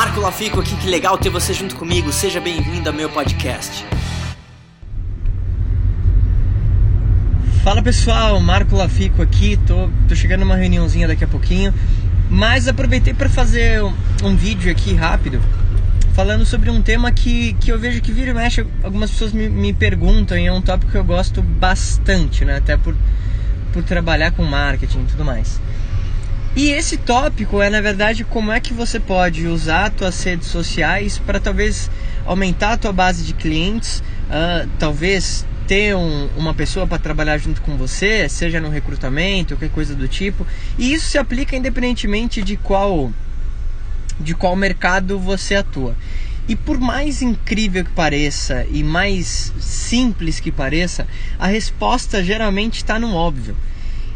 Marco Lafico aqui, que legal ter você junto comigo. Seja bem-vindo ao meu podcast. Fala pessoal, Marco Lafico aqui. Tô, tô chegando numa reuniãozinha daqui a pouquinho, mas aproveitei para fazer um, um vídeo aqui rápido falando sobre um tema que, que eu vejo que vira e mexe, algumas pessoas me, me perguntam e é um tópico que eu gosto bastante, né? Até por, por trabalhar com marketing e tudo mais. E esse tópico é, na verdade, como é que você pode usar suas redes sociais para talvez aumentar a tua base de clientes, uh, talvez ter um, uma pessoa para trabalhar junto com você, seja no recrutamento, qualquer coisa do tipo. E isso se aplica independentemente de qual de qual mercado você atua. E por mais incrível que pareça e mais simples que pareça, a resposta geralmente está no óbvio.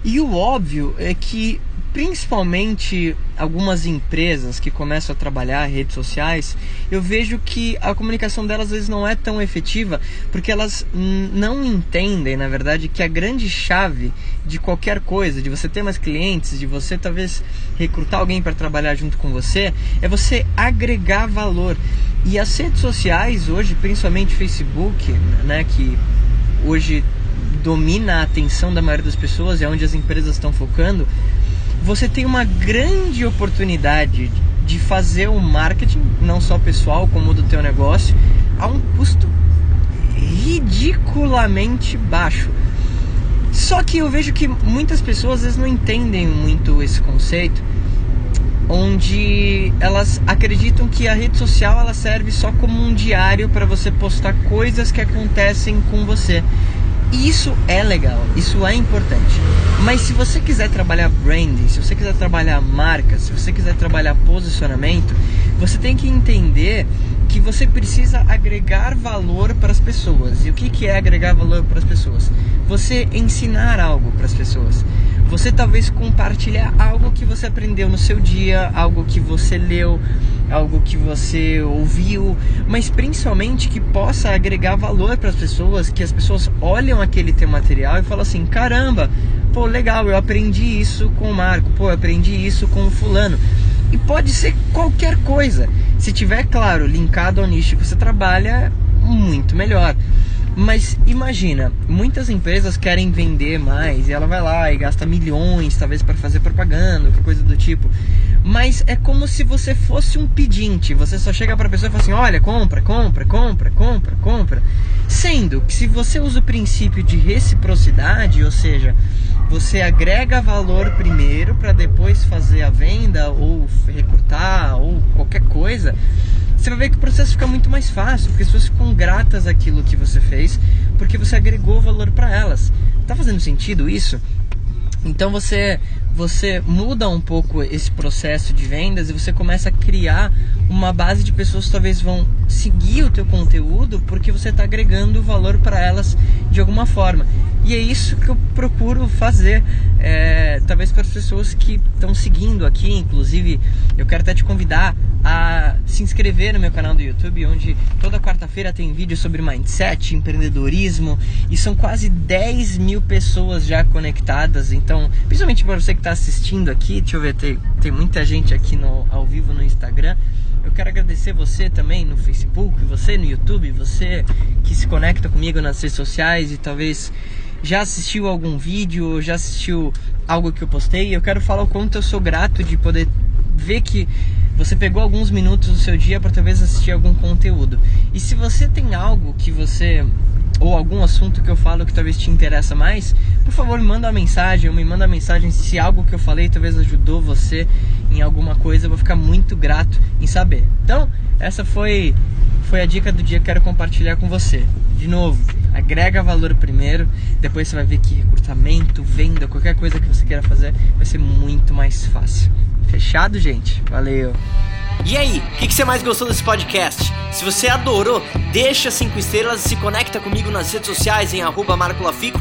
E o óbvio é que principalmente algumas empresas que começam a trabalhar redes sociais, eu vejo que a comunicação delas às vezes não é tão efetiva porque elas não entendem, na verdade, que a grande chave de qualquer coisa, de você ter mais clientes, de você talvez recrutar alguém para trabalhar junto com você, é você agregar valor. E as redes sociais hoje, principalmente Facebook, né, que hoje domina a atenção da maioria das pessoas, é onde as empresas estão focando, você tem uma grande oportunidade de fazer o marketing, não só pessoal, como do teu negócio, a um custo ridiculamente baixo. Só que eu vejo que muitas pessoas às vezes não entendem muito esse conceito, onde elas acreditam que a rede social ela serve só como um diário para você postar coisas que acontecem com você. E isso é legal, isso é importante. Mas se você quiser trabalhar branding, se você quiser trabalhar marca, se você quiser trabalhar posicionamento, você tem que entender que você precisa agregar valor para as pessoas. E o que, que é agregar valor para as pessoas? Você ensinar algo para as pessoas. Você talvez compartilhar algo que você aprendeu no seu dia, algo que você leu, algo que você ouviu, mas principalmente que possa agregar valor para as pessoas, que as pessoas olham aquele teu material e falam assim: caramba, pô, legal, eu aprendi isso com o Marco, pô, eu aprendi isso com o Fulano. E pode ser qualquer coisa. Se tiver, claro, linkado ao nicho que você trabalha, muito melhor. Mas imagina, muitas empresas querem vender mais e ela vai lá e gasta milhões, talvez para fazer propaganda, coisa do tipo. Mas é como se você fosse um pedinte. Você só chega para a pessoa e fala assim: "Olha, compra, compra, compra, compra, compra". Sendo que se você usa o princípio de reciprocidade, ou seja, você agrega valor primeiro para depois fazer a venda ou recrutar ou qualquer coisa, você vai ver que o processo fica muito mais fácil, porque as pessoas ficam gratas àquilo que você fez, porque você agregou valor para elas. Tá fazendo sentido isso? Então você você muda um pouco esse processo de vendas e você começa a criar uma base de pessoas que talvez vão seguir o teu conteúdo porque você está agregando valor para elas de alguma forma. E é isso que eu procuro fazer, é, talvez para as pessoas que estão seguindo aqui, inclusive eu quero até te convidar a se inscrever no meu canal do YouTube, onde toda quarta-feira tem vídeo sobre mindset, empreendedorismo e são quase 10 mil pessoas já conectadas. Então, principalmente para você que está assistindo aqui, deixa eu ver, tem, tem muita gente aqui no, ao vivo no Instagram. Agradecer você também no Facebook, você no YouTube, você que se conecta comigo nas redes sociais e talvez já assistiu algum vídeo, já assistiu algo que eu postei. Eu quero falar o quanto eu sou grato de poder ver que você pegou alguns minutos do seu dia para talvez assistir algum conteúdo. E se você tem algo que você ou algum assunto que eu falo que talvez te interessa mais, por favor, me manda uma mensagem, ou me manda uma mensagem se algo que eu falei talvez ajudou você em alguma coisa, eu vou ficar muito grato em saber. Então, essa foi foi a dica do dia que quero compartilhar com você. De novo, agrega valor primeiro, depois você vai ver que recrutamento, venda, qualquer coisa que você queira fazer vai ser muito mais fácil. Fechado, gente? Valeu! E aí, o que, que, você mais gostou desse podcast? Se você adorou, deixa cinco estrelas e se conecta comigo nas redes sociais em arroba marcolafico